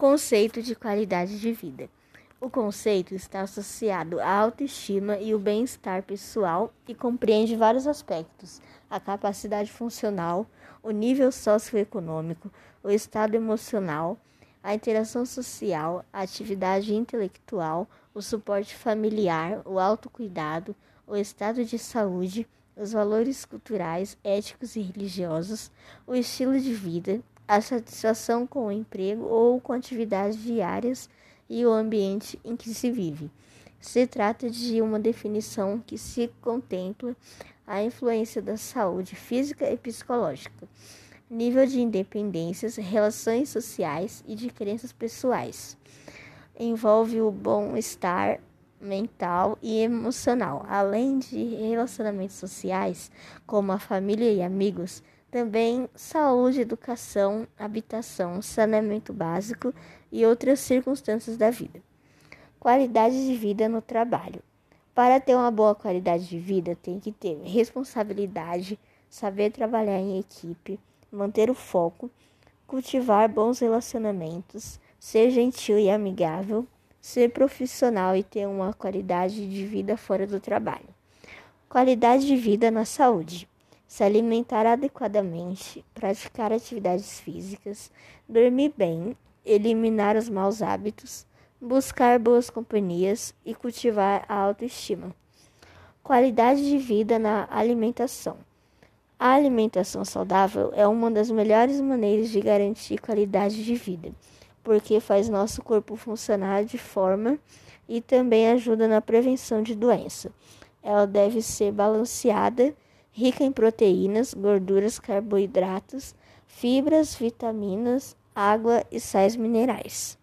Conceito de qualidade de vida. O conceito está associado à autoestima e o bem-estar pessoal e compreende vários aspectos: a capacidade funcional, o nível socioeconômico, o estado emocional, a interação social, a atividade intelectual, o suporte familiar, o autocuidado, o estado de saúde, os valores culturais, éticos e religiosos, o estilo de vida, a satisfação com o emprego ou com atividades diárias e o ambiente em que se vive. Se trata de uma definição que se contempla a influência da saúde física e psicológica, nível de independências, relações sociais e de crenças pessoais. Envolve o bom-estar mental e emocional, além de relacionamentos sociais, como a família e amigos, também saúde, educação, habitação, saneamento básico e outras circunstâncias da vida. Qualidade de vida no trabalho. Para ter uma boa qualidade de vida, tem que ter responsabilidade, saber trabalhar em equipe, manter o foco, cultivar bons relacionamentos, ser gentil e amigável, ser profissional e ter uma qualidade de vida fora do trabalho. Qualidade de vida na saúde se alimentar adequadamente, praticar atividades físicas, dormir bem, eliminar os maus hábitos, buscar boas companhias e cultivar a autoestima. Qualidade de vida na alimentação. A alimentação saudável é uma das melhores maneiras de garantir qualidade de vida, porque faz nosso corpo funcionar de forma e também ajuda na prevenção de doença. Ela deve ser balanceada rica em proteínas, gorduras, carboidratos, fibras, vitaminas, água e sais minerais.